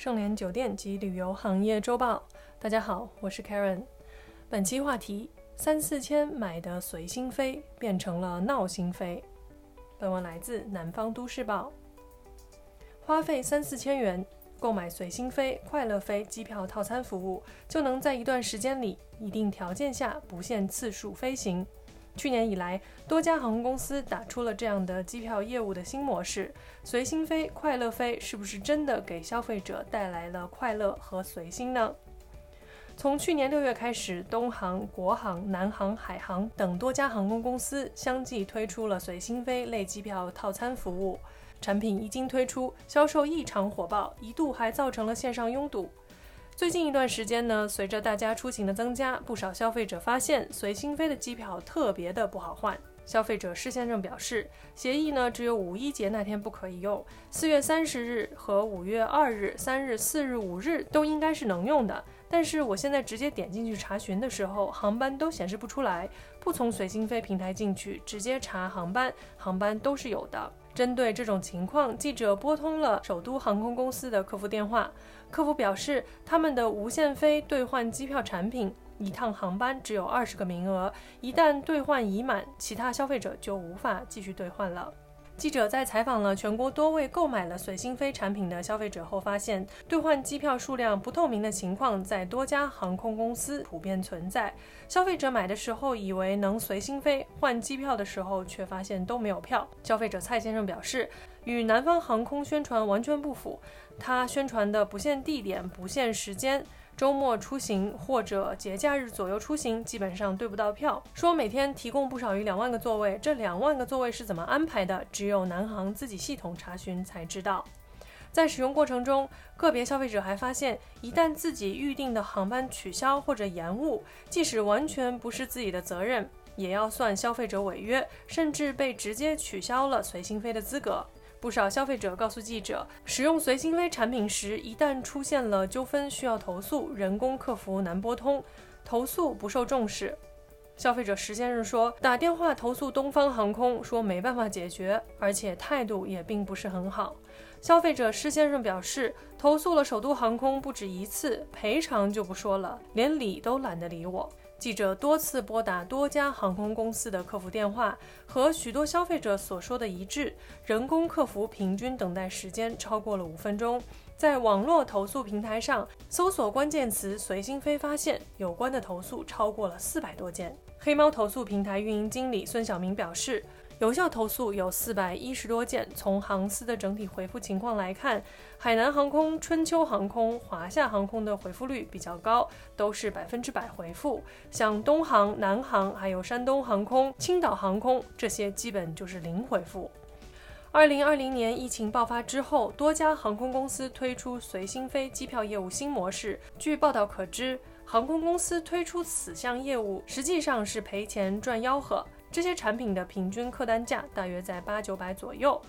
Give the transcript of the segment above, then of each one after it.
盛联酒店及旅游行业周报。大家好，我是 Karen。本期话题：三四千买的随心飞变成了闹心飞。本文来自南方都市报。花费三四千元购买随心飞、快乐飞机票套餐服务，就能在一段时间里、一定条件下不限次数飞行。去年以来，多家航空公司打出了这样的机票业务的新模式。随心飞、快乐飞是不是真的给消费者带来了快乐和随心呢？从去年六月开始，东航、国航、南航、海航等多家航空公司相继推出了随心飞类机票套餐服务。产品一经推出，销售异常火爆，一度还造成了线上拥堵。最近一段时间呢，随着大家出行的增加，不少消费者发现随心飞的机票特别的不好换。消费者施先生表示，协议呢只有五一节那天不可以用，四月三十日和五月二日、三日、四日、五日都应该是能用的。但是我现在直接点进去查询的时候，航班都显示不出来，不从随心飞平台进去，直接查航班，航班都是有的。针对这种情况，记者拨通了首都航空公司的客服电话。客服表示，他们的无限飞兑换机票产品，一趟航班只有二十个名额，一旦兑换已满，其他消费者就无法继续兑换了。记者在采访了全国多位购买了随心飞产品的消费者后发现，兑换机票数量不透明的情况在多家航空公司普遍存在。消费者买的时候以为能随心飞，换机票的时候却发现都没有票。消费者蔡先生表示，与南方航空宣传完全不符，他宣传的不限地点、不限时间。周末出行或者节假日左右出行，基本上对不到票。说每天提供不少于两万个座位，这两万个座位是怎么安排的？只有南航自己系统查询才知道。在使用过程中，个别消费者还发现，一旦自己预定的航班取消或者延误，即使完全不是自己的责任，也要算消费者违约，甚至被直接取消了随心飞的资格。不少消费者告诉记者，使用随心飞产品时，一旦出现了纠纷需要投诉，人工客服难拨通，投诉不受重视。消费者石先生说，打电话投诉东方航空，说没办法解决，而且态度也并不是很好。消费者施先生表示，投诉了首都航空不止一次，赔偿就不说了，连理都懒得理我。记者多次拨打多家航空公司的客服电话，和许多消费者所说的一致，人工客服平均等待时间超过了五分钟。在网络投诉平台上搜索关键词“随心飞”，发现有关的投诉超过了四百多件。黑猫投诉平台运营经理孙晓明表示。有效投诉有四百一十多件。从航司的整体回复情况来看，海南航空、春秋航空、华夏航空的回复率比较高，都是百分之百回复。像东航、南航，还有山东航空、青岛航空这些，基本就是零回复。二零二零年疫情爆发之后，多家航空公司推出随心飞机票业务新模式。据报道可知，航空公司推出此项业务，实际上是赔钱赚吆喝。这些产品的平均客单价大约在八九百左右，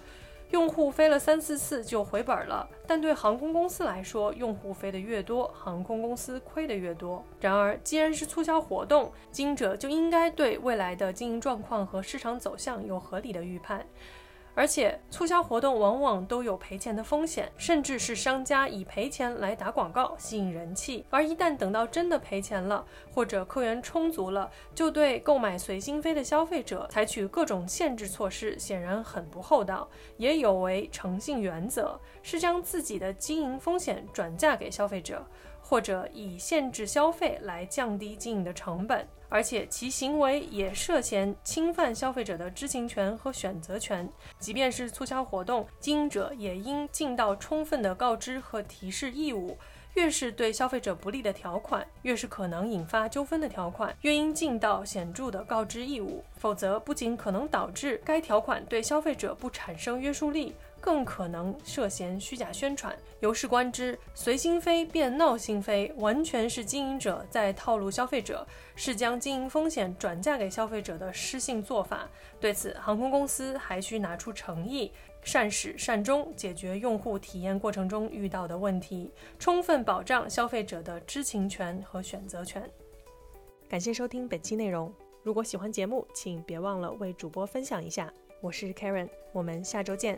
用户飞了三四次就回本了。但对航空公司来说，用户飞得越多，航空公司亏得越多。然而，既然是促销活动，经营者就应该对未来的经营状况和市场走向有合理的预判。而且促销活动往往都有赔钱的风险，甚至是商家以赔钱来打广告吸引人气，而一旦等到真的赔钱了，或者客源充足了，就对购买随心飞的消费者采取各种限制措施，显然很不厚道，也有违诚信原则，是将自己的经营风险转嫁给消费者。或者以限制消费来降低经营的成本，而且其行为也涉嫌侵犯消费者的知情权和选择权。即便是促销活动，经营者也应尽到充分的告知和提示义务。越是对消费者不利的条款，越是可能引发纠纷的条款，越应尽到显著的告知义务。否则，不仅可能导致该条款对消费者不产生约束力。更可能涉嫌虚假宣传。由是观之，随心飞变闹心飞，完全是经营者在套路消费者，是将经营风险转嫁给消费者的失信做法。对此，航空公司还需拿出诚意，善始善终，解决用户体验过程中遇到的问题，充分保障消费者的知情权和选择权。感谢收听本期内容。如果喜欢节目，请别忘了为主播分享一下。我是 Karen，我们下周见。